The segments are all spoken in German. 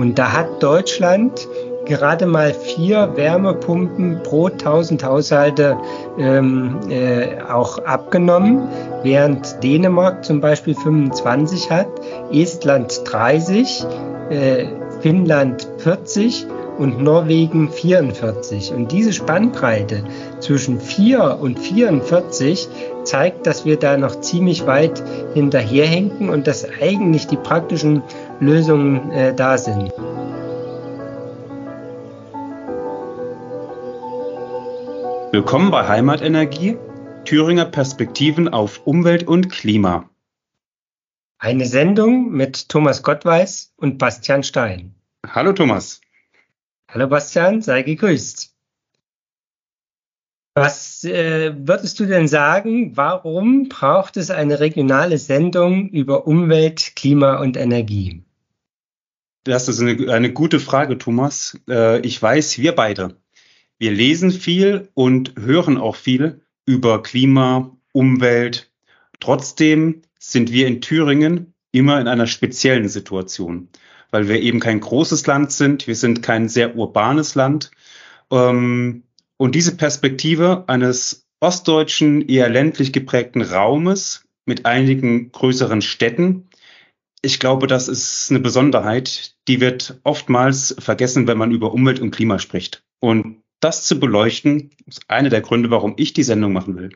Und da hat Deutschland gerade mal vier Wärmepumpen pro 1000 Haushalte ähm, äh, auch abgenommen, während Dänemark zum Beispiel 25 hat, Estland 30, äh, Finnland 40 und Norwegen 44. Und diese Spannbreite zwischen 4 und 44 zeigt, dass wir da noch ziemlich weit hinterherhinken und dass eigentlich die praktischen Lösungen äh, da sind. Willkommen bei Heimatenergie, Thüringer Perspektiven auf Umwelt und Klima. Eine Sendung mit Thomas Gottweis und Bastian Stein. Hallo Thomas. Hallo Bastian, sei gegrüßt. Was äh, würdest du denn sagen, warum braucht es eine regionale Sendung über Umwelt, Klima und Energie? Das ist eine, eine gute Frage, Thomas. Äh, ich weiß, wir beide wir lesen viel und hören auch viel über Klima, Umwelt. Trotzdem sind wir in Thüringen immer in einer speziellen Situation, weil wir eben kein großes Land sind. Wir sind kein sehr urbanes Land. Ähm, und diese Perspektive eines ostdeutschen, eher ländlich geprägten Raumes mit einigen größeren Städten, ich glaube, das ist eine Besonderheit, die wird oftmals vergessen, wenn man über Umwelt und Klima spricht. Und das zu beleuchten, ist einer der Gründe, warum ich die Sendung machen will.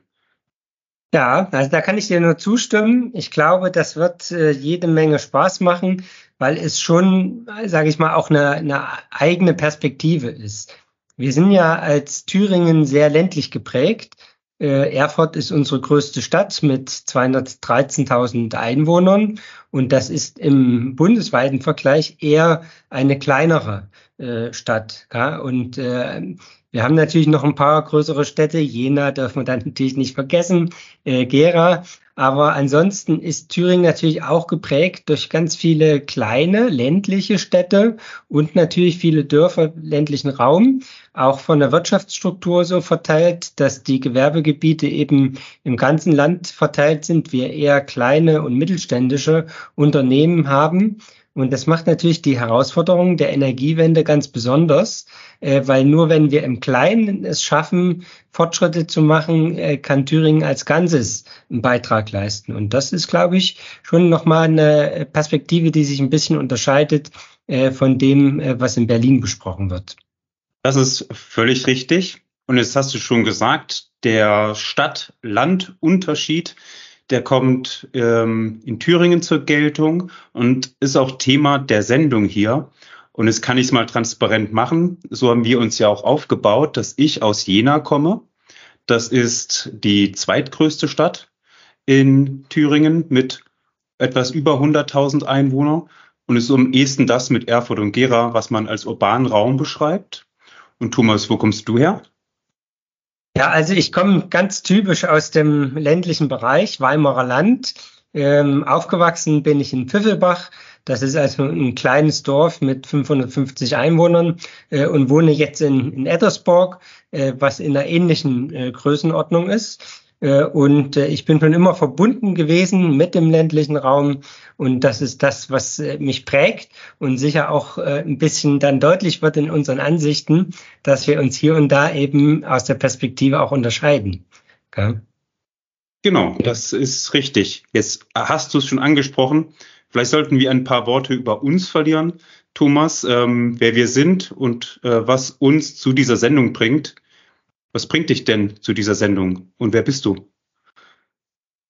Ja, also da kann ich dir nur zustimmen. Ich glaube, das wird äh, jede Menge Spaß machen, weil es schon, sage ich mal, auch eine, eine eigene Perspektive ist. Wir sind ja als Thüringen sehr ländlich geprägt. Äh, Erfurt ist unsere größte Stadt mit 213.000 Einwohnern und das ist im bundesweiten Vergleich eher eine kleinere äh, Stadt. Und äh, wir haben natürlich noch ein paar größere Städte. Jena darf man dann natürlich nicht vergessen, Gera. Aber ansonsten ist Thüringen natürlich auch geprägt durch ganz viele kleine ländliche Städte und natürlich viele Dörfer ländlichen Raum, auch von der Wirtschaftsstruktur so verteilt, dass die Gewerbegebiete eben im ganzen Land verteilt sind, wir eher kleine und mittelständische Unternehmen haben. Und das macht natürlich die Herausforderung der Energiewende ganz besonders, äh, weil nur wenn wir im Kleinen es schaffen, Fortschritte zu machen, äh, kann Thüringen als Ganzes einen Beitrag leisten. Und das ist, glaube ich, schon nochmal eine Perspektive, die sich ein bisschen unterscheidet äh, von dem, was in Berlin besprochen wird. Das ist völlig richtig. Und jetzt hast du schon gesagt, der Stadt-Land-Unterschied der kommt ähm, in Thüringen zur Geltung und ist auch Thema der Sendung hier. Und jetzt kann ich es mal transparent machen. So haben wir uns ja auch aufgebaut, dass ich aus Jena komme. Das ist die zweitgrößte Stadt in Thüringen mit etwas über 100.000 Einwohnern und ist um ehesten das mit Erfurt und Gera, was man als urbanen Raum beschreibt. Und Thomas, wo kommst du her? Ja, also ich komme ganz typisch aus dem ländlichen Bereich, Weimarer Land. Ähm, aufgewachsen bin ich in Pfiffelbach. Das ist also ein kleines Dorf mit 550 Einwohnern äh, und wohne jetzt in, in Ettersburg, äh, was in einer ähnlichen äh, Größenordnung ist. Äh, und äh, ich bin schon immer verbunden gewesen mit dem ländlichen Raum. Und das ist das, was äh, mich prägt und sicher auch ein bisschen dann deutlich wird in unseren Ansichten, dass wir uns hier und da eben aus der Perspektive auch unterscheiden. Genau, das ist richtig. Jetzt hast du es schon angesprochen. Vielleicht sollten wir ein paar Worte über uns verlieren, Thomas, ähm, wer wir sind und äh, was uns zu dieser Sendung bringt. Was bringt dich denn zu dieser Sendung und wer bist du?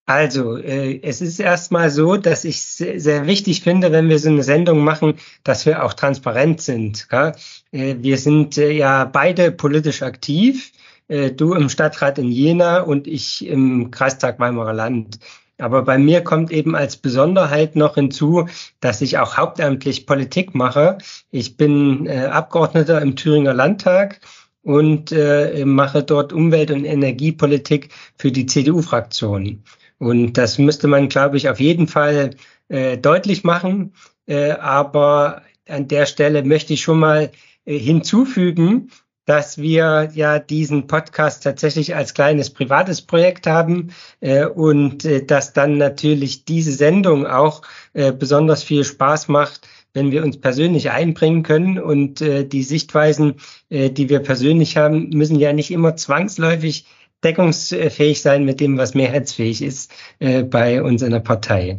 Also, äh, es ist erstmal so, dass ich sehr, sehr, wichtig finde, wenn wir so eine Sendung machen, dass wir auch transparent sind. Äh, wir sind äh, ja beide politisch aktiv. Äh, du im Stadtrat in Jena und ich im Kreistag Weimarer Land. Aber bei mir kommt eben als Besonderheit noch hinzu, dass ich auch hauptamtlich Politik mache. Ich bin äh, Abgeordneter im Thüringer Landtag und äh, mache dort Umwelt- und Energiepolitik für die CDU-Fraktion. Und das müsste man, glaube ich, auf jeden Fall äh, deutlich machen. Äh, aber an der Stelle möchte ich schon mal äh, hinzufügen, dass wir ja diesen Podcast tatsächlich als kleines privates Projekt haben äh, und äh, dass dann natürlich diese Sendung auch äh, besonders viel Spaß macht, wenn wir uns persönlich einbringen können. Und äh, die Sichtweisen, äh, die wir persönlich haben, müssen ja nicht immer zwangsläufig deckungsfähig sein mit dem, was mehrheitsfähig ist äh, bei uns in der Partei.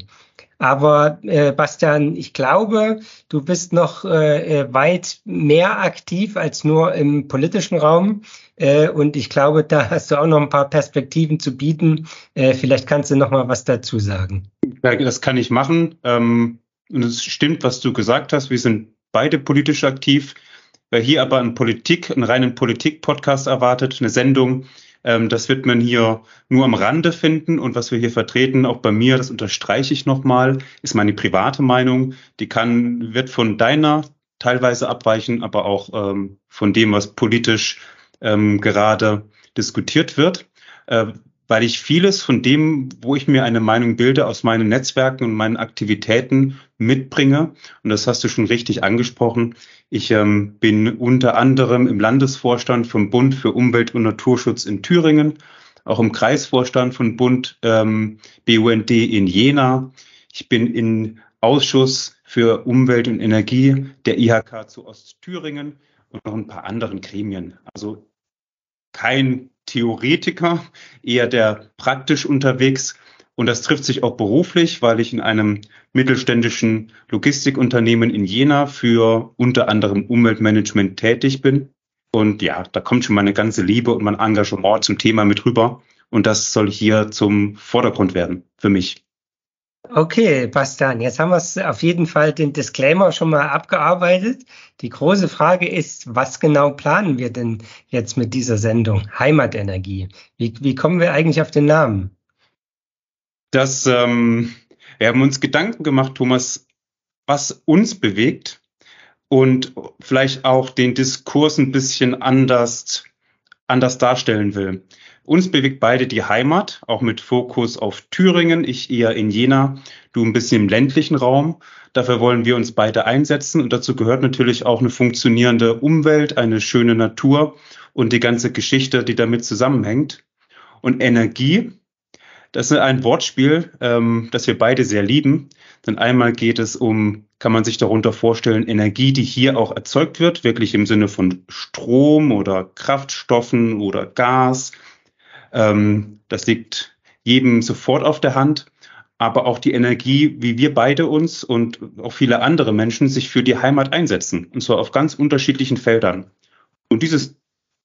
Aber äh, Bastian, ich glaube, du bist noch äh, äh, weit mehr aktiv als nur im politischen Raum. Äh, und ich glaube, da hast du auch noch ein paar Perspektiven zu bieten. Äh, vielleicht kannst du noch mal was dazu sagen. Das kann ich machen. Ähm, und es stimmt, was du gesagt hast. Wir sind beide politisch aktiv. Wer hier aber einen Politik, einen reinen Politik-Podcast erwartet, eine Sendung, ähm, das wird man hier nur am Rande finden. Und was wir hier vertreten, auch bei mir, das unterstreiche ich nochmal, ist meine private Meinung. Die kann, wird von deiner teilweise abweichen, aber auch ähm, von dem, was politisch ähm, gerade diskutiert wird. Äh, weil ich vieles von dem, wo ich mir eine Meinung bilde, aus meinen Netzwerken und meinen Aktivitäten mitbringe. Und das hast du schon richtig angesprochen. Ich ähm, bin unter anderem im Landesvorstand vom Bund für Umwelt und Naturschutz in Thüringen, auch im Kreisvorstand von Bund ähm, BUND in Jena. Ich bin im Ausschuss für Umwelt und Energie der IHK zu Ostthüringen und noch ein paar anderen Gremien. Also kein Theoretiker, eher der praktisch unterwegs. Und das trifft sich auch beruflich, weil ich in einem mittelständischen Logistikunternehmen in Jena für unter anderem Umweltmanagement tätig bin. Und ja, da kommt schon meine ganze Liebe und mein Engagement zum Thema mit rüber. Und das soll hier zum Vordergrund werden für mich. Okay, Bastian, jetzt haben wir es auf jeden Fall den Disclaimer schon mal abgearbeitet. Die große Frage ist, was genau planen wir denn jetzt mit dieser Sendung Heimatenergie? Wie, wie kommen wir eigentlich auf den Namen? Das, ähm, wir haben uns Gedanken gemacht, Thomas, was uns bewegt und vielleicht auch den Diskurs ein bisschen anders, anders darstellen will. Uns bewegt beide die Heimat, auch mit Fokus auf Thüringen. Ich eher in Jena, du ein bisschen im ländlichen Raum. Dafür wollen wir uns beide einsetzen. Und dazu gehört natürlich auch eine funktionierende Umwelt, eine schöne Natur und die ganze Geschichte, die damit zusammenhängt. Und Energie, das ist ein Wortspiel, ähm, das wir beide sehr lieben. Denn einmal geht es um, kann man sich darunter vorstellen, Energie, die hier auch erzeugt wird, wirklich im Sinne von Strom oder Kraftstoffen oder Gas ähm, das liegt jedem sofort auf der Hand. Aber auch die Energie, wie wir beide uns und auch viele andere Menschen sich für die Heimat einsetzen. Und zwar auf ganz unterschiedlichen Feldern. Und dieses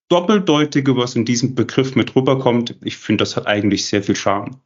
Doppeldeutige, was in diesem Begriff mit rüberkommt, ich finde, das hat eigentlich sehr viel Charme.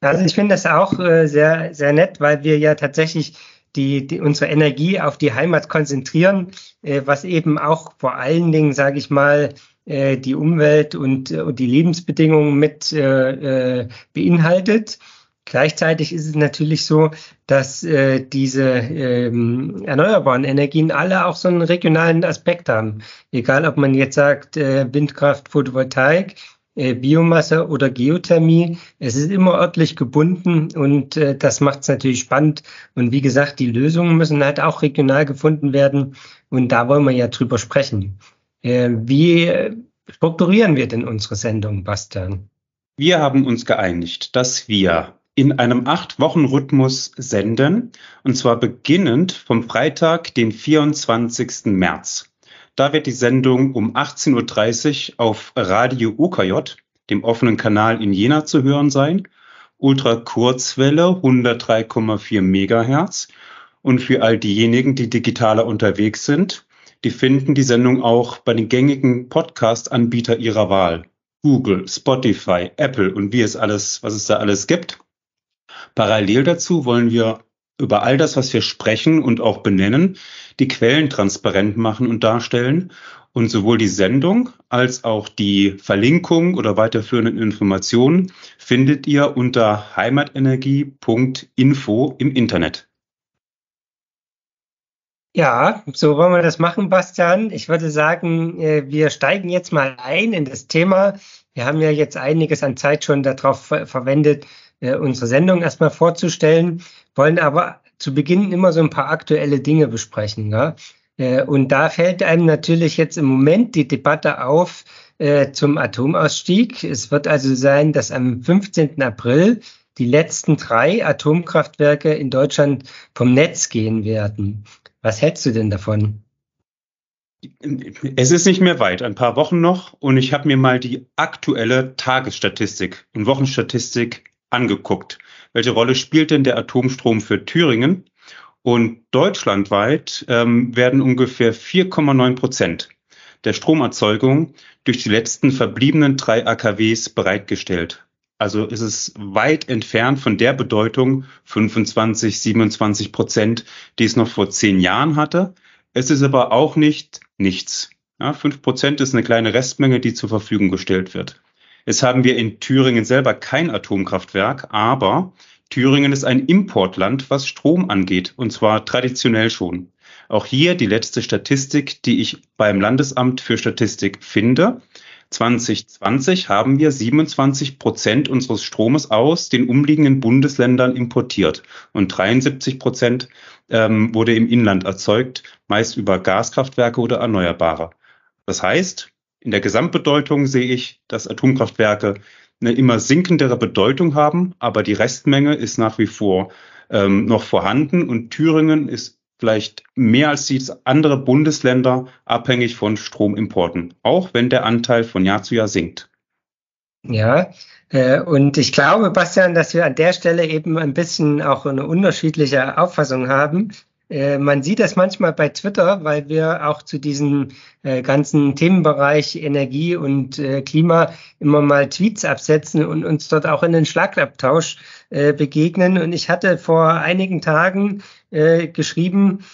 Also ich finde das auch äh, sehr, sehr nett, weil wir ja tatsächlich die, die unsere Energie auf die Heimat konzentrieren, äh, was eben auch vor allen Dingen, sage ich mal, äh, die Umwelt und, äh, und die Lebensbedingungen mit äh, äh, beinhaltet. Gleichzeitig ist es natürlich so, dass äh, diese ähm, erneuerbaren Energien alle auch so einen regionalen Aspekt haben. Egal, ob man jetzt sagt äh, Windkraft, Photovoltaik, äh, Biomasse oder Geothermie. Es ist immer örtlich gebunden und äh, das macht es natürlich spannend. Und wie gesagt, die Lösungen müssen halt auch regional gefunden werden. Und da wollen wir ja drüber sprechen. Äh, wie strukturieren wir denn unsere Sendung, Bastian? Wir haben uns geeinigt, dass wir in einem Acht-Wochen-Rhythmus senden, und zwar beginnend vom Freitag, den 24. März. Da wird die Sendung um 18.30 Uhr auf Radio UKJ, dem offenen Kanal in Jena, zu hören sein. Ultrakurzwelle 103,4 Megahertz. Und für all diejenigen, die digitaler unterwegs sind, die finden die Sendung auch bei den gängigen Podcast-Anbieter ihrer Wahl. Google, Spotify, Apple und wie es alles, was es da alles gibt. Parallel dazu wollen wir über all das, was wir sprechen und auch benennen, die Quellen transparent machen und darstellen. Und sowohl die Sendung als auch die Verlinkung oder weiterführenden Informationen findet ihr unter heimatenergie.info im Internet. Ja, so wollen wir das machen, Bastian. Ich würde sagen, äh, wir steigen jetzt mal ein in das Thema. Wir haben ja jetzt einiges an Zeit schon darauf verwendet, äh, unsere Sendung erstmal vorzustellen, wollen aber zu Beginn immer so ein paar aktuelle Dinge besprechen. Ja? Äh, und da fällt einem natürlich jetzt im Moment die Debatte auf zum Atomausstieg. Es wird also sein, dass am 15. April die letzten drei Atomkraftwerke in Deutschland vom Netz gehen werden. Was hältst du denn davon? Es ist nicht mehr weit, ein paar Wochen noch, und ich habe mir mal die aktuelle Tagesstatistik und Wochenstatistik angeguckt. Welche Rolle spielt denn der Atomstrom für Thüringen? Und deutschlandweit ähm, werden ungefähr 4,9 Prozent der Stromerzeugung durch die letzten verbliebenen drei AKWs bereitgestellt. Also ist es weit entfernt von der Bedeutung 25, 27 Prozent, die es noch vor zehn Jahren hatte. Es ist aber auch nicht nichts. Ja, 5 Prozent ist eine kleine Restmenge, die zur Verfügung gestellt wird. Jetzt haben wir in Thüringen selber kein Atomkraftwerk, aber Thüringen ist ein Importland, was Strom angeht, und zwar traditionell schon. Auch hier die letzte Statistik, die ich beim Landesamt für Statistik finde. 2020 haben wir 27 Prozent unseres Stromes aus den umliegenden Bundesländern importiert und 73 Prozent ähm, wurde im Inland erzeugt, meist über Gaskraftwerke oder Erneuerbare. Das heißt, in der Gesamtbedeutung sehe ich, dass Atomkraftwerke eine immer sinkendere Bedeutung haben, aber die Restmenge ist nach wie vor ähm, noch vorhanden und Thüringen ist vielleicht mehr als die andere Bundesländer abhängig von Stromimporten, auch wenn der Anteil von Jahr zu Jahr sinkt. Ja, äh, und ich glaube, Bastian, dass wir an der Stelle eben ein bisschen auch eine unterschiedliche Auffassung haben. Äh, man sieht das manchmal bei Twitter, weil wir auch zu diesem äh, ganzen Themenbereich Energie und äh, Klima immer mal Tweets absetzen und uns dort auch in den Schlagabtausch äh, begegnen. Und ich hatte vor einigen Tagen äh, geschrieben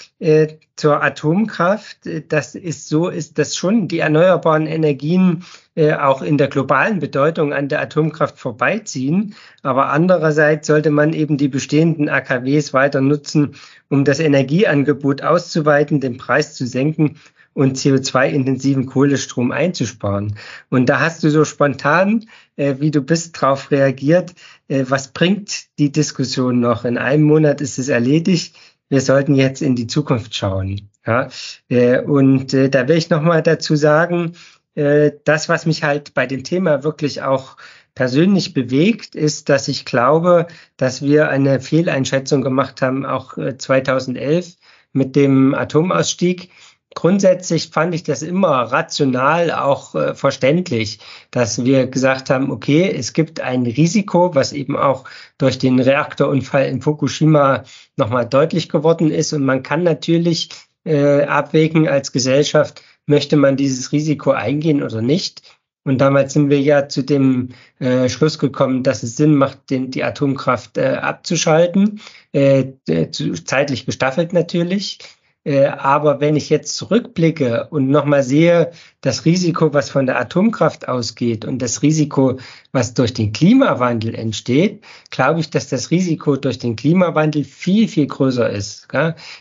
zur Atomkraft. Das ist so, ist das schon die erneuerbaren Energien auch in der globalen Bedeutung an der Atomkraft vorbeiziehen. Aber andererseits sollte man eben die bestehenden AKWs weiter nutzen, um das Energieangebot auszuweiten, den Preis zu senken und CO2-intensiven Kohlestrom einzusparen. Und da hast du so spontan, äh, wie du bist, darauf reagiert. Äh, was bringt die Diskussion noch? In einem Monat ist es erledigt. Wir sollten jetzt in die Zukunft schauen. Ja, äh, und äh, da will ich noch mal dazu sagen, äh, das, was mich halt bei dem Thema wirklich auch persönlich bewegt, ist, dass ich glaube, dass wir eine Fehleinschätzung gemacht haben, auch 2011 äh, mit dem Atomausstieg grundsätzlich fand ich das immer rational auch äh, verständlich, dass wir gesagt haben, okay, es gibt ein Risiko, was eben auch durch den Reaktorunfall in Fukushima nochmal deutlich geworden ist. Und man kann natürlich äh, abwägen als Gesellschaft, möchte man dieses Risiko eingehen oder nicht. Und damals sind wir ja zu dem äh, Schluss gekommen, dass es Sinn macht, den, die Atomkraft äh, abzuschalten, äh, zeitlich gestaffelt natürlich. Äh, aber wenn ich jetzt zurückblicke und nochmal sehe, das Risiko, was von der Atomkraft ausgeht und das Risiko, was durch den Klimawandel entsteht, glaube ich, dass das Risiko durch den Klimawandel viel, viel größer ist.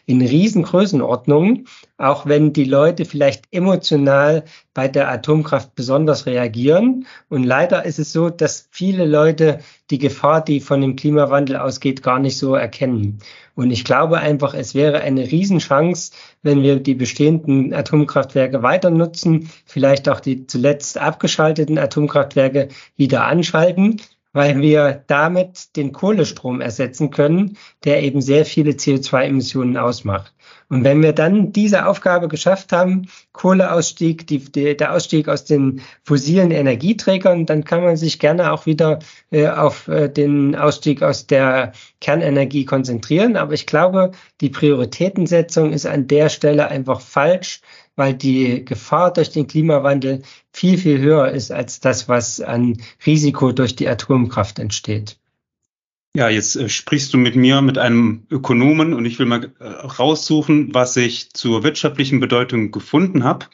In Riesengrößenordnungen, auch wenn die Leute vielleicht emotional bei der Atomkraft besonders reagieren. Und leider ist es so, dass viele Leute die Gefahr, die von dem Klimawandel ausgeht, gar nicht so erkennen. Und ich glaube einfach, es wäre eine Riesenchance, wenn wir die bestehenden Atomkraftwerke weiter nutzen, vielleicht auch die zuletzt abgeschalteten Atomkraftwerke wieder anschalten, weil wir damit den Kohlestrom ersetzen können, der eben sehr viele CO2-Emissionen ausmacht. Und wenn wir dann diese Aufgabe geschafft haben, Kohleausstieg, die, die, der Ausstieg aus den fossilen Energieträgern, dann kann man sich gerne auch wieder äh, auf äh, den Ausstieg aus der Kernenergie konzentrieren. Aber ich glaube, die Prioritätensetzung ist an der Stelle einfach falsch, weil die Gefahr durch den Klimawandel viel, viel höher ist als das, was an Risiko durch die Atomkraft entsteht. Ja, jetzt äh, sprichst du mit mir, mit einem Ökonomen und ich will mal äh, raussuchen, was ich zur wirtschaftlichen Bedeutung gefunden habe.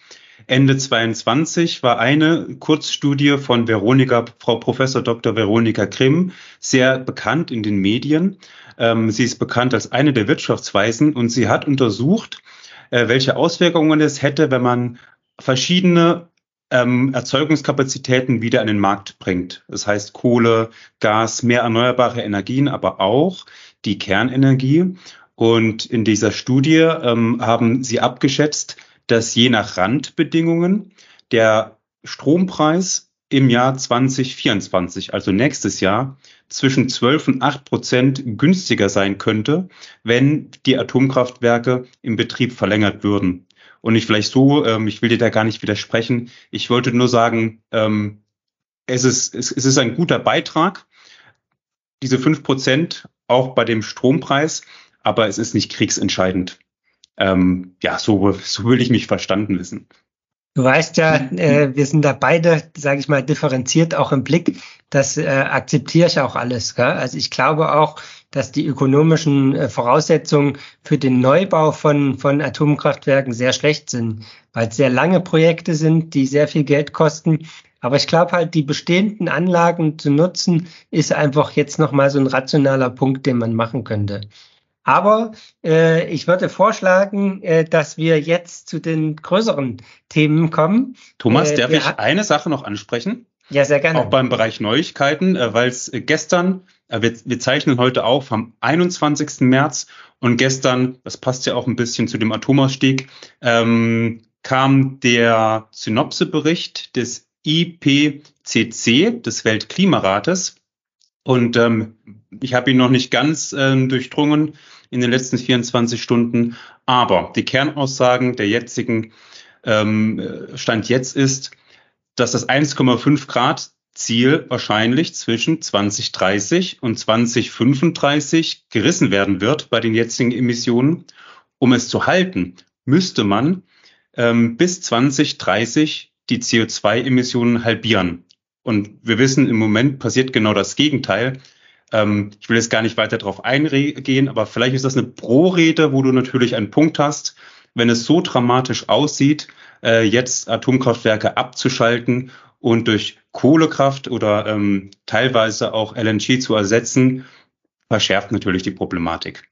Ende 22 war eine Kurzstudie von Veronika, Frau Professor Dr. Veronika Grimm, sehr bekannt in den Medien. Ähm, sie ist bekannt als eine der Wirtschaftsweisen und sie hat untersucht, äh, welche Auswirkungen es hätte, wenn man verschiedene ähm, Erzeugungskapazitäten wieder an den Markt bringt. Das heißt Kohle, Gas, mehr erneuerbare Energien, aber auch die Kernenergie. Und in dieser Studie ähm, haben sie abgeschätzt, dass je nach Randbedingungen der Strompreis im Jahr 2024, also nächstes Jahr, zwischen 12 und 8 Prozent günstiger sein könnte, wenn die Atomkraftwerke im Betrieb verlängert würden. Und ich vielleicht so, ähm, ich will dir da gar nicht widersprechen. Ich wollte nur sagen, ähm, es, ist, es, es ist ein guter Beitrag, diese 5 Prozent auch bei dem Strompreis, aber es ist nicht kriegsentscheidend. Ähm, ja, so, so will ich mich verstanden wissen. Du weißt ja, äh, wir sind da beide, sage ich mal, differenziert auch im Blick. Das äh, akzeptiere ich auch alles. Gell? Also ich glaube auch, dass die ökonomischen äh, Voraussetzungen für den Neubau von, von Atomkraftwerken sehr schlecht sind, weil es sehr lange Projekte sind, die sehr viel Geld kosten. Aber ich glaube halt, die bestehenden Anlagen zu nutzen, ist einfach jetzt nochmal so ein rationaler Punkt, den man machen könnte. Aber äh, ich würde vorschlagen, äh, dass wir jetzt zu den größeren Themen kommen. Thomas, äh, darf ich eine Sache noch ansprechen? Ja, sehr gerne. Auch beim Bereich Neuigkeiten, äh, weil es äh, gestern, äh, wir, wir zeichnen heute auf am 21. März und gestern, das passt ja auch ein bisschen zu dem Atomausstieg, ähm, kam der Synopsebericht des IPCC, des Weltklimarates. Und ähm, ich habe ihn noch nicht ganz ähm, durchdrungen in den letzten 24 Stunden. Aber die Kernaussagen der jetzigen ähm, Stand jetzt ist, dass das 1,5 Grad Ziel wahrscheinlich zwischen 2030 und 2035 gerissen werden wird bei den jetzigen Emissionen. Um es zu halten, müsste man ähm, bis 2030 die CO2-Emissionen halbieren. Und wir wissen, im Moment passiert genau das Gegenteil. Ähm, ich will jetzt gar nicht weiter darauf eingehen, aber vielleicht ist das eine Pro-Rede, wo du natürlich einen Punkt hast. Wenn es so dramatisch aussieht, äh, jetzt Atomkraftwerke abzuschalten und durch Kohlekraft oder ähm, teilweise auch LNG zu ersetzen, verschärft natürlich die Problematik.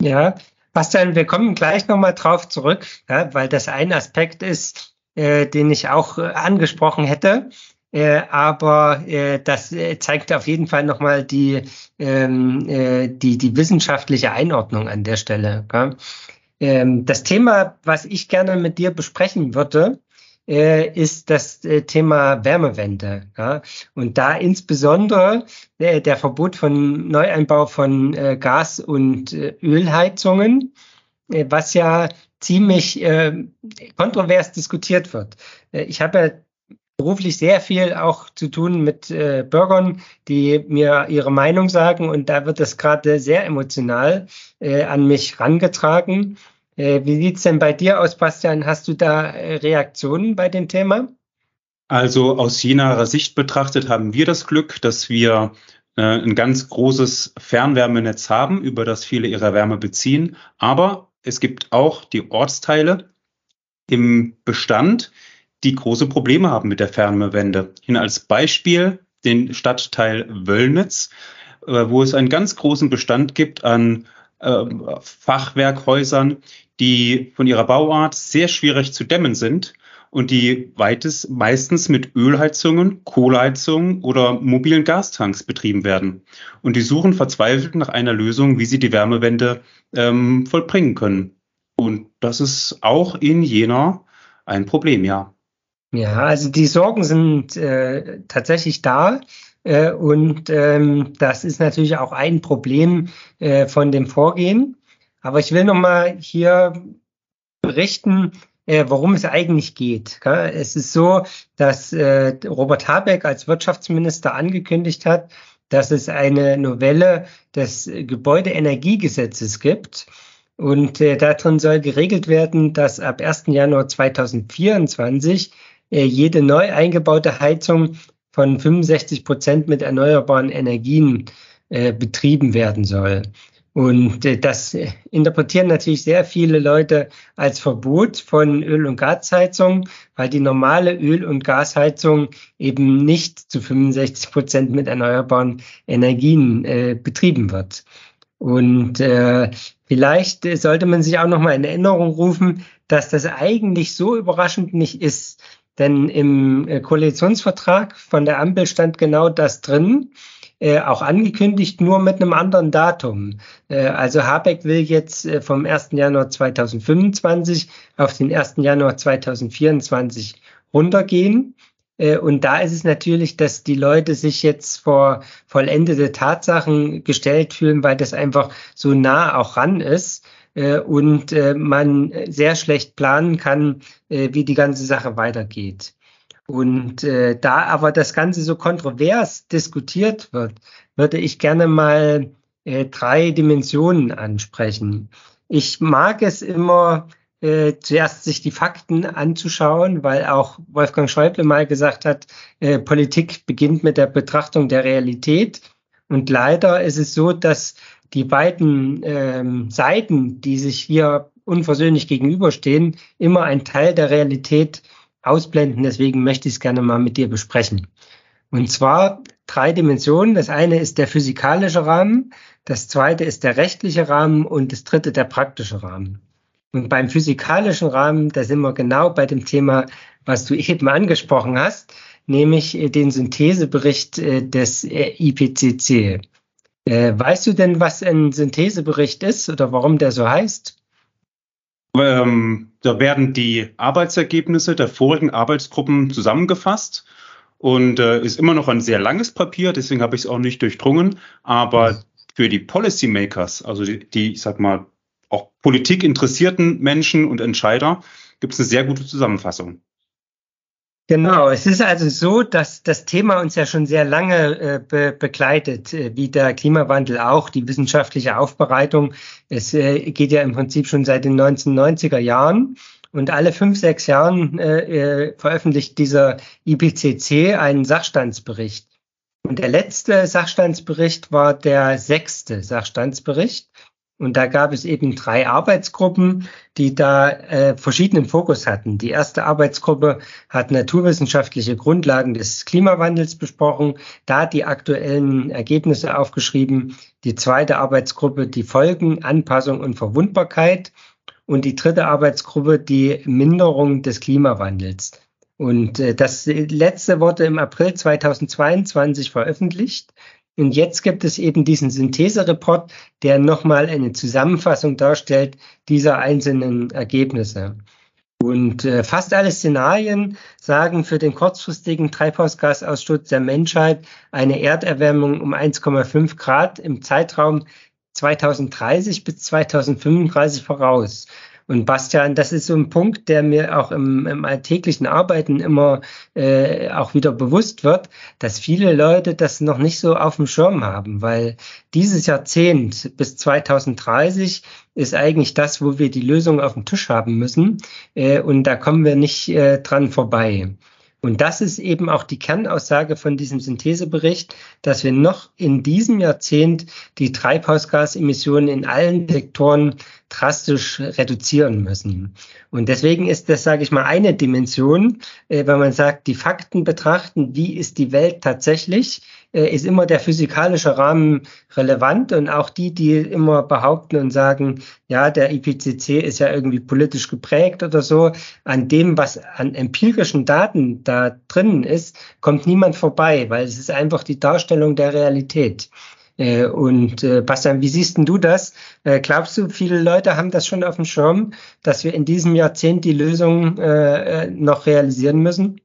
Ja, Bastian, wir kommen gleich nochmal drauf zurück, ja, weil das ein Aspekt ist, äh, den ich auch äh, angesprochen hätte. Äh, aber äh, das äh, zeigt auf jeden Fall nochmal die, ähm, äh, die, die wissenschaftliche Einordnung an der Stelle. Gell? Ähm, das Thema, was ich gerne mit dir besprechen würde, äh, ist das äh, Thema Wärmewende. Ja? Und da insbesondere äh, der Verbot von Neueinbau von Gas- und Ölheizungen, was ja ziemlich kontrovers diskutiert wird. Ich habe beruflich sehr viel auch zu tun mit äh, Bürgern, die mir ihre Meinung sagen und da wird das gerade sehr emotional äh, an mich rangetragen. Äh, wie sieht's denn bei dir aus, Bastian? Hast du da äh, Reaktionen bei dem Thema? Also aus jener Sicht betrachtet haben wir das Glück, dass wir äh, ein ganz großes Fernwärmenetz haben, über das viele ihre Wärme beziehen. Aber es gibt auch die Ortsteile im Bestand, die große Probleme haben mit der Fernwärmewende. Hin als Beispiel den Stadtteil Wöllnitz, äh, wo es einen ganz großen Bestand gibt an äh, Fachwerkhäusern, die von ihrer Bauart sehr schwierig zu dämmen sind und die weites, meistens mit Ölheizungen, Kohleheizungen oder mobilen Gastanks betrieben werden. Und die suchen verzweifelt nach einer Lösung, wie sie die Wärmewende ähm, vollbringen können. Und das ist auch in Jena ein Problem, ja. Ja, also die Sorgen sind äh, tatsächlich da. Äh, und ähm, das ist natürlich auch ein Problem äh, von dem Vorgehen. Aber ich will nochmal hier berichten, äh, worum es eigentlich geht. Gell? Es ist so, dass äh, Robert Habeck als Wirtschaftsminister angekündigt hat, dass es eine Novelle des Gebäudeenergiegesetzes gibt. Und äh, darin soll geregelt werden, dass ab 1. Januar 2024 äh, jede neu eingebaute Heizung von 65 Prozent mit erneuerbaren Energien äh, betrieben werden soll. Und äh, das interpretieren natürlich sehr viele Leute als Verbot von Öl- und Gasheizung, weil die normale Öl- und Gasheizung eben nicht zu 65 Prozent mit erneuerbaren Energien äh, betrieben wird. Und äh, vielleicht sollte man sich auch noch mal in Erinnerung rufen, dass das eigentlich so überraschend nicht ist. Denn im äh, Koalitionsvertrag von der Ampel stand genau das drin, äh, auch angekündigt, nur mit einem anderen Datum. Äh, also Habeck will jetzt äh, vom 1. Januar 2025 auf den 1. Januar 2024 runtergehen. Äh, und da ist es natürlich, dass die Leute sich jetzt vor vollendete Tatsachen gestellt fühlen, weil das einfach so nah auch ran ist und äh, man sehr schlecht planen kann, wie die ganze Sache weitergeht. Und da aber das Ganze so kontrovers diskutiert wird, würde ich gerne mal drei Dimensionen ansprechen. Ich mag es immer, äh, zuerst sich die Fakten anzuschauen, weil auch Wolfgang Schäuble mal gesagt hat, äh, Politik beginnt mit der Betrachtung der Realität. Und leider ist es so, dass die beiden ähm, Seiten, die sich hier unversöhnlich gegenüberstehen, immer ein Teil der Realität ausblenden. Deswegen möchte ich es gerne mal mit dir besprechen. Und zwar drei Dimensionen. Das eine ist der physikalische Rahmen, das zweite ist der rechtliche Rahmen und das dritte der praktische Rahmen. Und beim physikalischen Rahmen, da sind wir genau bei dem Thema, was du eben angesprochen hast, nämlich äh, den Synthesebericht äh, des äh. Weißt du denn, was ein Synthesebericht ist oder warum der so heißt? Ähm, da werden die Arbeitsergebnisse der vorigen Arbeitsgruppen zusammengefasst und äh, ist immer noch ein sehr langes Papier, deswegen habe ich es auch nicht durchdrungen. Aber für die Policymakers, also die, die ich sag mal, auch Politik interessierten Menschen und Entscheider gibt es eine sehr gute Zusammenfassung. Genau, es ist also so, dass das Thema uns ja schon sehr lange äh, be begleitet, äh, wie der Klimawandel auch, die wissenschaftliche Aufbereitung. Es äh, geht ja im Prinzip schon seit den 1990er Jahren. Und alle fünf, sechs Jahren äh, äh, veröffentlicht dieser IPCC einen Sachstandsbericht. Und der letzte Sachstandsbericht war der sechste Sachstandsbericht. Und da gab es eben drei Arbeitsgruppen, die da äh, verschiedenen Fokus hatten. Die erste Arbeitsgruppe hat naturwissenschaftliche Grundlagen des Klimawandels besprochen, da die aktuellen Ergebnisse aufgeschrieben. Die zweite Arbeitsgruppe die Folgen, Anpassung und Verwundbarkeit. Und die dritte Arbeitsgruppe die Minderung des Klimawandels. Und äh, das letzte wurde im April 2022 veröffentlicht. Und jetzt gibt es eben diesen Synthesereport, der nochmal eine Zusammenfassung darstellt dieser einzelnen Ergebnisse. Und äh, fast alle Szenarien sagen für den kurzfristigen Treibhausgasausstoß der Menschheit eine Erderwärmung um 1,5 Grad im Zeitraum 2030 bis 2035 voraus. Und Bastian, das ist so ein Punkt, der mir auch im, im alltäglichen Arbeiten immer äh, auch wieder bewusst wird, dass viele Leute das noch nicht so auf dem Schirm haben, weil dieses Jahrzehnt bis 2030 ist eigentlich das, wo wir die Lösung auf dem Tisch haben müssen. Äh, und da kommen wir nicht äh, dran vorbei. Und das ist eben auch die Kernaussage von diesem Synthesebericht, dass wir noch in diesem Jahrzehnt die Treibhausgasemissionen in allen Sektoren drastisch reduzieren müssen. Und deswegen ist das, sage ich mal, eine Dimension, äh, wenn man sagt, die Fakten betrachten, wie ist die Welt tatsächlich, äh, ist immer der physikalische Rahmen relevant und auch die, die immer behaupten und sagen, ja, der IPCC ist ja irgendwie politisch geprägt oder so, an dem, was an empirischen Daten da drinnen ist, kommt niemand vorbei, weil es ist einfach die Darstellung der Realität. Äh, und äh, Bastian, wie siehst denn du das? Äh, glaubst du, viele Leute haben das schon auf dem Schirm, dass wir in diesem Jahrzehnt die Lösung äh, äh, noch realisieren müssen?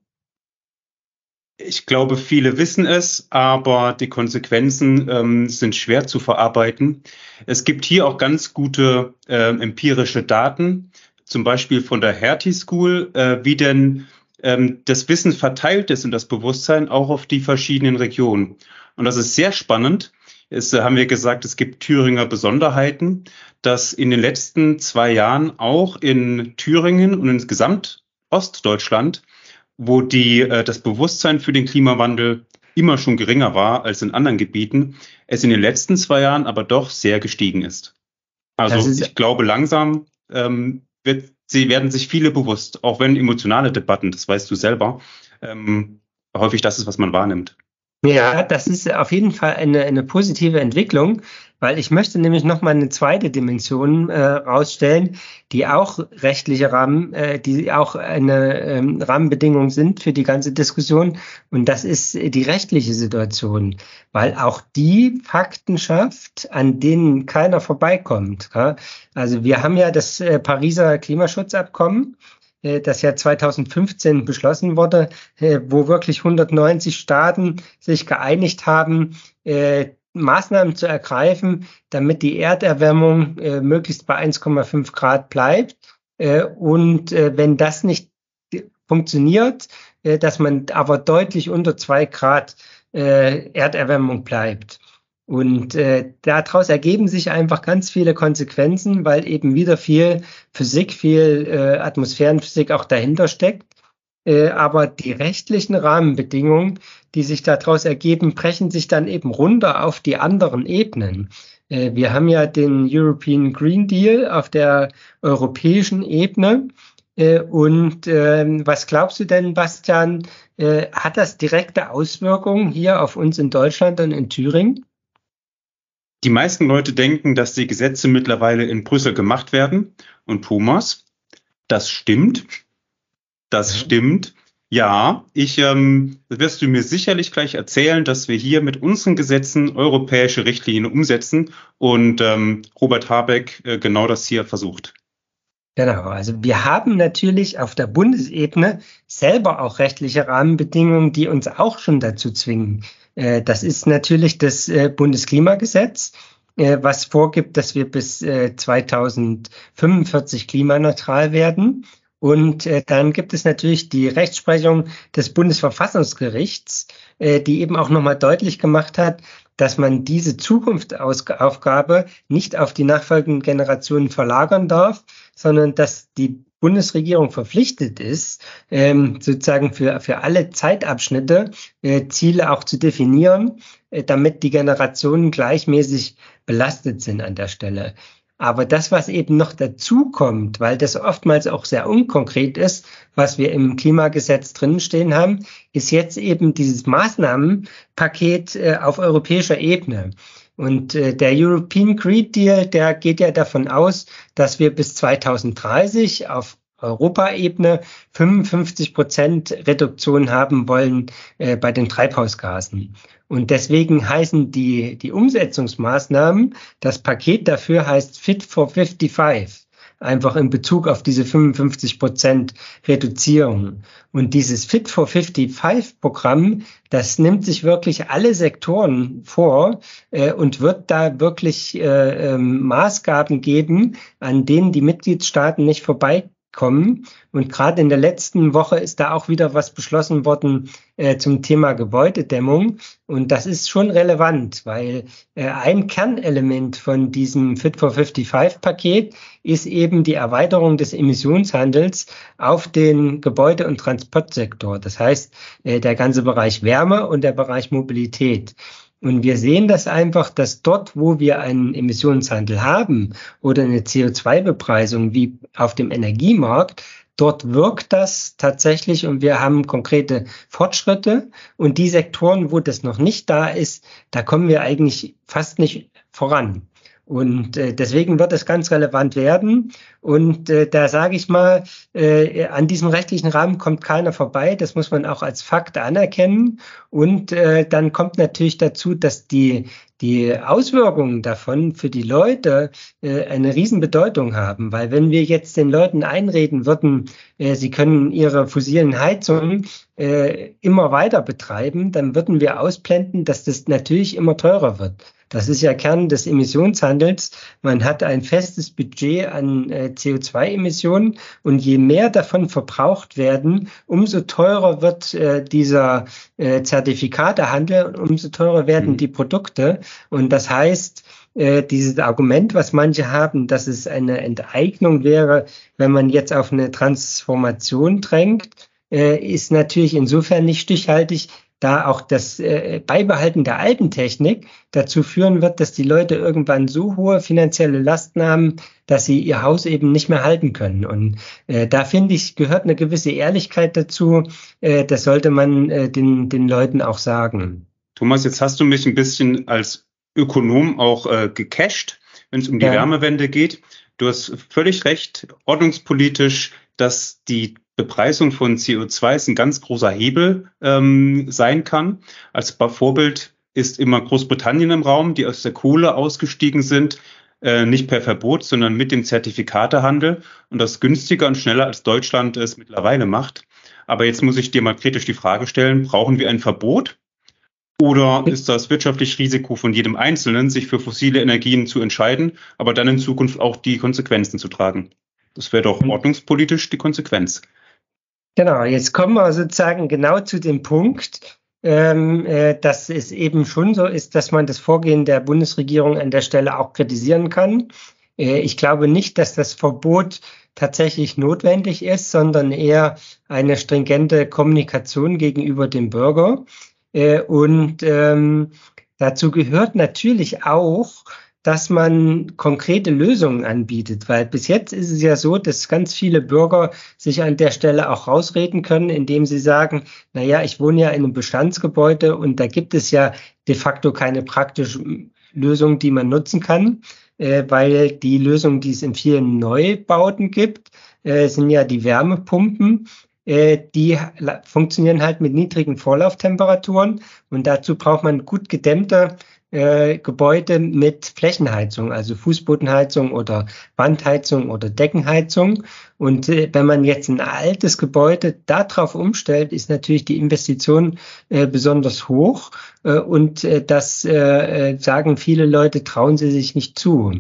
Ich glaube, viele wissen es, aber die Konsequenzen ähm, sind schwer zu verarbeiten. Es gibt hier auch ganz gute äh, empirische Daten, zum Beispiel von der Hertie School, äh, wie denn ähm, das Wissen verteilt ist und das Bewusstsein auch auf die verschiedenen Regionen. Und das ist sehr spannend, ist, haben wir gesagt, es gibt Thüringer Besonderheiten, dass in den letzten zwei Jahren auch in Thüringen und insgesamt Ostdeutschland, wo die, äh, das Bewusstsein für den Klimawandel immer schon geringer war als in anderen Gebieten, es in den letzten zwei Jahren aber doch sehr gestiegen ist. Also ist ich glaube, langsam ähm, wird, sie werden sich viele bewusst, auch wenn emotionale Debatten, das weißt du selber, ähm, häufig das ist, was man wahrnimmt. Ja, das ist auf jeden Fall eine, eine positive Entwicklung, weil ich möchte nämlich noch mal eine zweite Dimension äh, rausstellen, die auch rechtliche Rahmen, äh, die auch eine ähm, Rahmenbedingung sind für die ganze Diskussion. Und das ist die rechtliche Situation, weil auch die Fakten schafft, an denen keiner vorbeikommt. Ja? Also wir haben ja das äh, Pariser Klimaschutzabkommen das ja 2015 beschlossen wurde, äh, wo wirklich 190 Staaten sich geeinigt haben, äh, Maßnahmen zu ergreifen, damit die Erderwärmung äh, möglichst bei 1,5 Grad bleibt. Äh, und äh, wenn das nicht funktioniert, äh, dass man aber deutlich unter zwei Grad äh, Erderwärmung bleibt. Und äh, daraus ergeben sich einfach ganz viele Konsequenzen, weil eben wieder viel Physik, viel äh, Atmosphärenphysik auch dahinter steckt. Äh, aber die rechtlichen Rahmenbedingungen, die sich daraus ergeben, brechen sich dann eben runter auf die anderen Ebenen. Äh, wir haben ja den European Green Deal auf der europäischen Ebene. Äh, und ähm, was glaubst du denn, Bastian, äh, hat das direkte Auswirkungen hier auf uns in Deutschland und in Thüringen? Die meisten Leute denken, dass die Gesetze mittlerweile in Brüssel gemacht werden. Und Thomas, das stimmt. Das ja. stimmt. Ja, ich ähm, wirst du mir sicherlich gleich erzählen, dass wir hier mit unseren Gesetzen europäische Richtlinien umsetzen und ähm, Robert Habeck äh, genau das hier versucht. Genau, also wir haben natürlich auf der Bundesebene selber auch rechtliche Rahmenbedingungen, die uns auch schon dazu zwingen. Äh, das ist natürlich das äh, Bundesklimagesetz, äh, was vorgibt, dass wir bis 2045 klimaneutral werden. Und dann gibt es natürlich die Rechtsprechung des Bundesverfassungsgerichts, die eben auch nochmal deutlich gemacht hat, dass man diese Zukunftsaufgabe nicht auf die nachfolgenden Generationen verlagern darf, sondern dass die Bundesregierung verpflichtet ist, ähm, sozusagen für, für alle Zeitabschnitte äh, Ziele auch zu definieren, äh, damit die Generationen gleichmäßig belastet sind an der Stelle. Aber das, was eben noch dazu kommt, weil das oftmals auch sehr unkonkret ist, was wir im Klimagesetz drinstehen haben, ist jetzt eben dieses Maßnahmenpaket äh, auf europäischer Ebene. Und äh, der European Green Deal, der geht ja davon aus, dass wir bis 2030 auf Europaebene 55 Prozent Reduktion haben wollen äh, bei den Treibhausgasen. Und deswegen heißen die, die Umsetzungsmaßnahmen, das Paket dafür heißt Fit for 55 einfach in Bezug auf diese 55 Prozent Reduzierung. Und dieses Fit for 55 Programm, das nimmt sich wirklich alle Sektoren vor äh, und wird da wirklich äh, äh, Maßgaben geben, an denen die Mitgliedstaaten nicht vorbei kommen. Und gerade in der letzten Woche ist da auch wieder was beschlossen worden äh, zum Thema Gebäudedämmung. Und das ist schon relevant, weil äh, ein Kernelement von diesem Fit for 55-Paket ist eben die Erweiterung des Emissionshandels auf den Gebäude- und Transportsektor. Das heißt, äh, der ganze Bereich Wärme und der Bereich Mobilität. Und wir sehen das einfach, dass dort, wo wir einen Emissionshandel haben oder eine CO2-Bepreisung wie auf dem Energiemarkt, dort wirkt das tatsächlich und wir haben konkrete Fortschritte. Und die Sektoren, wo das noch nicht da ist, da kommen wir eigentlich fast nicht voran. Und äh, deswegen wird es ganz relevant werden. Und äh, da sage ich mal, äh, an diesem rechtlichen Rahmen kommt keiner vorbei. Das muss man auch als Fakt anerkennen. Und äh, dann kommt natürlich dazu, dass die, die Auswirkungen davon für die Leute äh, eine Riesenbedeutung haben. Weil wenn wir jetzt den Leuten einreden würden, äh, sie können ihre fossilen Heizungen äh, immer weiter betreiben, dann würden wir ausblenden, dass das natürlich immer teurer wird. Das ist ja Kern des Emissionshandels. Man hat ein festes Budget an äh, CO2-Emissionen und je mehr davon verbraucht werden, umso teurer wird äh, dieser äh, Zertifikatehandel und umso teurer werden mhm. die Produkte. Und das heißt, dieses Argument, was manche haben, dass es eine Enteignung wäre, wenn man jetzt auf eine Transformation drängt, ist natürlich insofern nicht stichhaltig, da auch das äh, Beibehalten der alten Technik dazu führen wird, dass die Leute irgendwann so hohe finanzielle Lasten haben, dass sie ihr Haus eben nicht mehr halten können. Und äh, da finde ich, gehört eine gewisse Ehrlichkeit dazu. Äh, das sollte man äh, den, den Leuten auch sagen. Thomas, jetzt hast du mich ein bisschen als Ökonom auch äh, gecasht, wenn es um die ja. Wärmewende geht. Du hast völlig recht, ordnungspolitisch, dass die Bepreisung von CO2 ein ganz großer Hebel ähm, sein kann. Als Vorbild ist immer Großbritannien im Raum, die aus der Kohle ausgestiegen sind. äh, nicht per Verbot, sondern mit dem Zertifikatehandel und das günstiger und schneller als Deutschland es mittlerweile macht. Aber jetzt muss ich dir mal kritisch die Frage stellen, brauchen wir ein Verbot? Oder ist das wirtschaftliche Risiko von jedem Einzelnen, sich für fossile Energien zu entscheiden, aber dann in Zukunft auch die Konsequenzen zu tragen? Das wäre doch hm. ordnungspolitisch die Konsequenz. Genau, jetzt kommen wir sozusagen genau zu dem Punkt, ähm, äh, dass es eben schon so ist, dass man das Vorgehen der Bundesregierung an der Stelle auch kritisieren kann. Äh, ich glaube nicht, dass das Verbot tatsächlich notwendig ist, sondern eher eine stringente Kommunikation gegenüber dem Bürger. Äh, und ähm, dazu gehört natürlich auch, dass man konkrete Lösungen anbietet, weil bis jetzt ist es ja so, dass ganz viele Bürger sich an der Stelle auch rausreden können, indem sie sagen, na ja, ich wohne ja in einem Bestandsgebäude und da gibt es ja de facto keine praktische Lösung, die man nutzen kann, äh, weil die Lösung, die es in vielen Neubauten gibt, äh, sind ja die Wärmepumpen, äh, die funktionieren halt mit niedrigen Vorlauftemperaturen und dazu braucht man gut gedämmte äh, Gebäude mit Flächenheizung, also Fußbodenheizung oder Wandheizung oder Deckenheizung. Und äh, wenn man jetzt ein altes Gebäude darauf umstellt, ist natürlich die Investition äh, besonders hoch. Äh, und das sagen viele Leute, trauen sie sich nicht zu.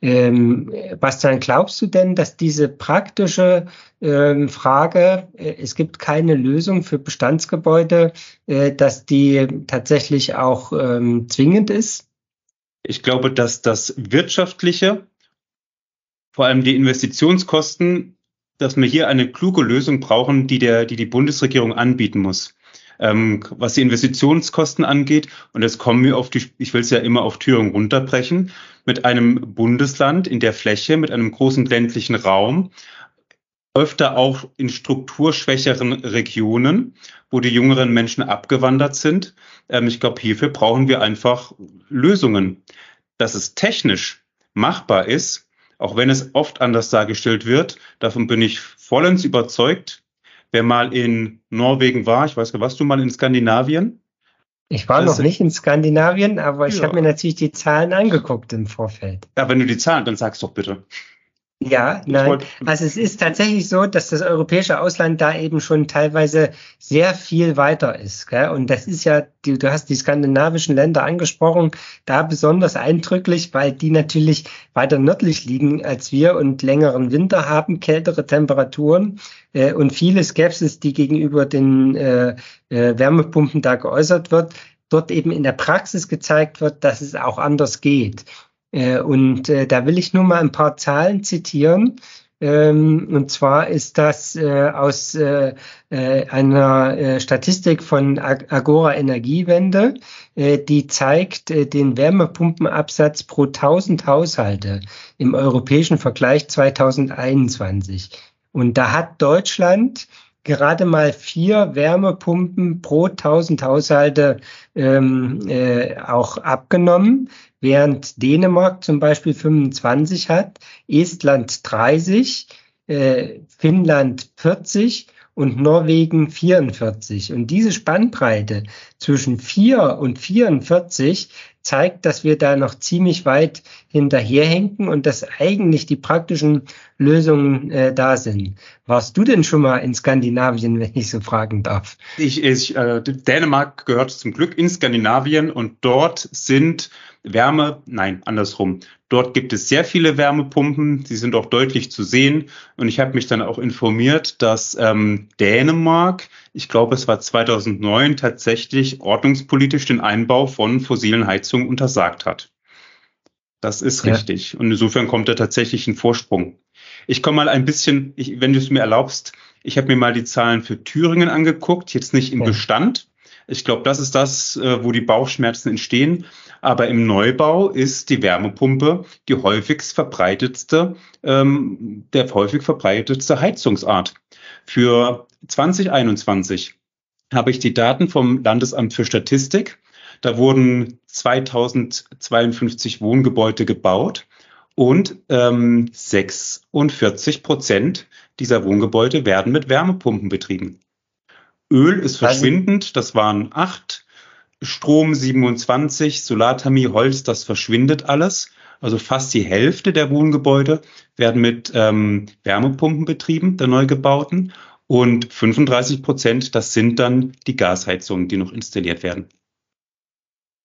Ähm, Bastian, glaubst du denn, dass diese praktische ähm, Frage, äh, es gibt keine Lösung für Bestandsgebäude, äh, dass die tatsächlich auch ähm, zwingend ist? Ich glaube, dass das Wirtschaftliche, vor allem die Investitionskosten, dass wir hier eine kluge Lösung brauchen, die der, die die Bundesregierung anbieten muss ähm, was die Investitionskosten angeht. Und jetzt kommen wir auf die, ich will es ja immer auf Thüringen runterbrechen, mit einem Bundesland in der Fläche, mit einem großen ländlichen Raum, öfter auch in strukturschwächeren Regionen, wo die jüngeren Menschen abgewandert sind. Ähm, ich glaube, hierfür brauchen wir einfach Lösungen. Dass es technisch machbar ist, auch wenn es oft anders dargestellt wird, davon bin ich vollends überzeugt. Wer mal in Norwegen war, ich weiß gar warst du mal in Skandinavien? Ich war das noch nicht in Skandinavien, aber ich ja. habe mir natürlich die Zahlen angeguckt im Vorfeld. Ja, wenn du die Zahlen, dann sag's doch bitte. Ja, nein. Also es ist tatsächlich so, dass das europäische Ausland da eben schon teilweise sehr viel weiter ist. Gell? Und das ist ja, du, du hast die skandinavischen Länder angesprochen, da besonders eindrücklich, weil die natürlich weiter nördlich liegen als wir und längeren Winter haben, kältere Temperaturen äh, und viele Skepsis, die gegenüber den äh, äh, Wärmepumpen da geäußert wird, dort eben in der Praxis gezeigt wird, dass es auch anders geht. Äh, und äh, da will ich nur mal ein paar Zahlen zitieren. Ähm, und zwar ist das äh, aus einer Statistik von Agora Energiewende, die zeigt den Wärmepumpenabsatz pro 1000 Haushalte im europäischen Vergleich 2021. Und da hat Deutschland gerade mal vier Wärmepumpen pro 1000 Haushalte ähm, äh, auch abgenommen, während Dänemark zum Beispiel 25 hat, Estland 30, äh, Finnland 40 und Norwegen 44. Und diese Spannbreite zwischen 4 und 44 zeigt, dass wir da noch ziemlich weit hinterherhinken und dass eigentlich die praktischen Lösungen äh, da sind. Warst du denn schon mal in Skandinavien, wenn ich so fragen darf? Ich, ich äh, Dänemark gehört zum Glück in Skandinavien und dort sind Wärme, nein, andersrum. Dort gibt es sehr viele Wärmepumpen, die sind auch deutlich zu sehen. Und ich habe mich dann auch informiert, dass ähm, Dänemark, ich glaube es war 2009, tatsächlich ordnungspolitisch den Einbau von fossilen Heizungen untersagt hat. Das ist ja. richtig. Und insofern kommt da tatsächlich ein Vorsprung. Ich komme mal ein bisschen, ich, wenn du es mir erlaubst, ich habe mir mal die Zahlen für Thüringen angeguckt, jetzt nicht im ja. Bestand. Ich glaube, das ist das, äh, wo die Bauchschmerzen entstehen. Aber im Neubau ist die Wärmepumpe die häufigst verbreitetste, ähm, der häufig verbreitetste Heizungsart. Für 2021 habe ich die Daten vom Landesamt für Statistik. Da wurden 2052 Wohngebäude gebaut und ähm, 46 Prozent dieser Wohngebäude werden mit Wärmepumpen betrieben. Öl ist also verschwindend, das waren acht. Strom 27, Solarthermie, Holz, das verschwindet alles. Also fast die Hälfte der Wohngebäude werden mit ähm, Wärmepumpen betrieben, der Neugebauten. Und 35 Prozent, das sind dann die Gasheizungen, die noch installiert werden.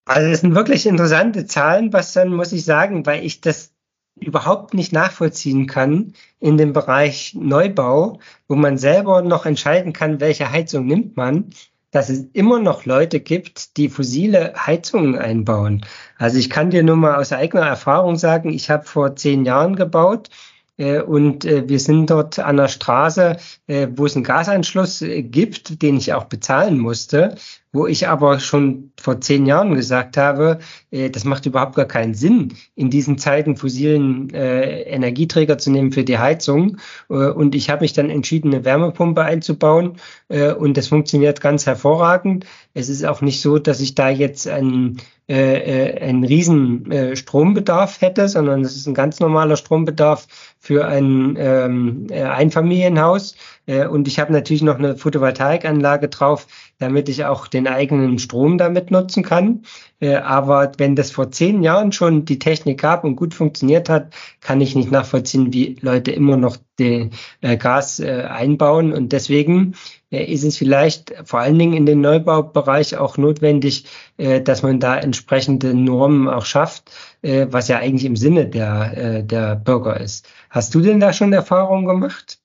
Also das sind wirklich interessante Zahlen, Bastian, muss ich sagen, weil ich das überhaupt nicht nachvollziehen kann in dem Bereich Neubau, wo man selber noch entscheiden kann, welche Heizung nimmt man, dass es immer noch Leute gibt, die fossile Heizungen einbauen. Also ich kann dir nur mal aus eigener Erfahrung sagen, ich habe vor zehn Jahren gebaut und äh, wir sind dort an der Straße, äh, wo es einen Gasanschluss gibt, den ich auch bezahlen musste wo ich aber schon vor zehn Jahren gesagt habe, äh, das macht überhaupt gar keinen Sinn, in diesen Zeiten fossilen äh, Energieträger zu nehmen für die Heizung. Äh, und ich habe mich dann entschieden, eine Wärmepumpe einzubauen äh, und das funktioniert ganz hervorragend. Es ist auch nicht so, dass ich da jetzt einen, äh, äh, einen riesen äh, Strombedarf hätte, sondern es ist ein ganz normaler Strombedarf für ein ähm, äh, Einfamilienhaus. Äh, und ich habe natürlich noch eine Photovoltaikanlage drauf, damit ich auch den eigenen Strom damit nutzen kann. Äh, aber wenn das vor zehn Jahren schon die Technik gab und gut funktioniert hat, kann ich nicht nachvollziehen, wie Leute immer noch den äh, Gas einbauen. Und deswegen ist es vielleicht vor allen Dingen in den Neubaubereich auch notwendig, dass man da entsprechende Normen auch schafft, was ja eigentlich im Sinne der, der Bürger ist. Hast du denn da schon Erfahrungen gemacht?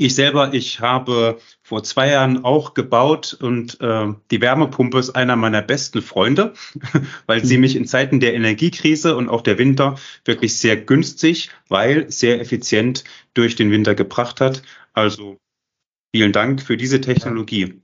Ich selber, ich habe vor zwei Jahren auch gebaut und äh, die Wärmepumpe ist einer meiner besten Freunde, weil sie mich in Zeiten der Energiekrise und auch der Winter wirklich sehr günstig, weil sehr effizient durch den Winter gebracht hat. Also vielen Dank für diese Technologie.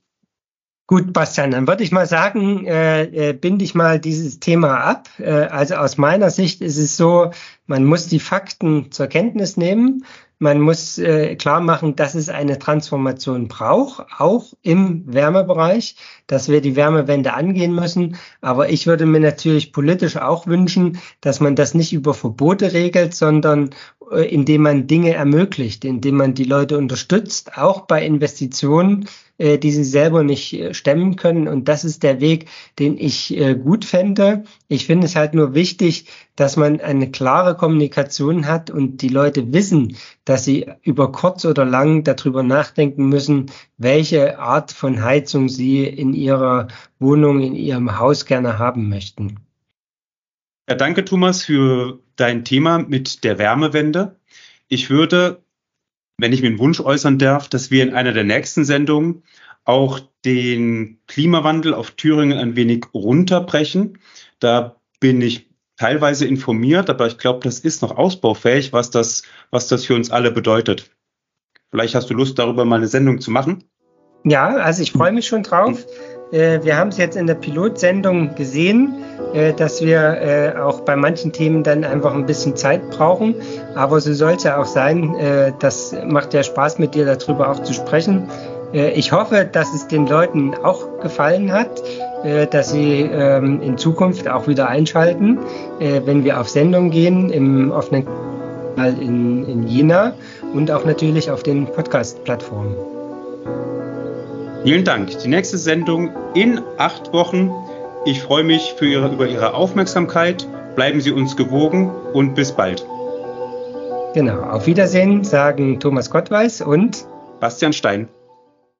Gut, Bastian, dann würde ich mal sagen, äh, äh, binde ich mal dieses Thema ab. Äh, also aus meiner Sicht ist es so, man muss die Fakten zur Kenntnis nehmen man muss äh, klar machen, dass es eine Transformation braucht, auch im Wärmebereich, dass wir die Wärmewende angehen müssen. Aber ich würde mir natürlich politisch auch wünschen, dass man das nicht über Verbote regelt, sondern äh, indem man Dinge ermöglicht, indem man die Leute unterstützt, auch bei Investitionen, äh, die sie selber nicht äh, stemmen können. Und das ist der Weg, den ich äh, gut fände. Ich finde es halt nur wichtig, dass man eine klare Kommunikation hat und die Leute wissen, dass sie über kurz oder lang darüber nachdenken müssen, welche Art von Heizung sie in ihrer Wohnung, in ihrem Haus gerne haben möchten. Ja, danke, Thomas, für dein Thema mit der Wärmewende. Ich würde wenn ich mir einen Wunsch äußern darf, dass wir in einer der nächsten Sendungen auch den Klimawandel auf Thüringen ein wenig runterbrechen. Da bin ich teilweise informiert, aber ich glaube, das ist noch ausbaufähig, was das, was das für uns alle bedeutet. Vielleicht hast du Lust, darüber mal eine Sendung zu machen? Ja, also ich freue mich schon drauf. Äh, wir haben es jetzt in der Pilotsendung gesehen, äh, dass wir äh, auch bei manchen Themen dann einfach ein bisschen Zeit brauchen. Aber so soll es ja auch sein. Das macht ja Spaß, mit dir darüber auch zu sprechen. Ich hoffe, dass es den Leuten auch gefallen hat, dass sie ähm, in Zukunft auch wieder einschalten, wenn wir auf Sendung gehen im offenen Kanal in, in Jena und auch natürlich auf den Podcast-Plattformen. Vielen Dank. Die nächste Sendung in acht Wochen. Ich freue mich Ihre, über Ihre Aufmerksamkeit. Bleiben Sie uns gewogen und bis bald. Genau. Auf Wiedersehen sagen Thomas Gottweis und Bastian Stein.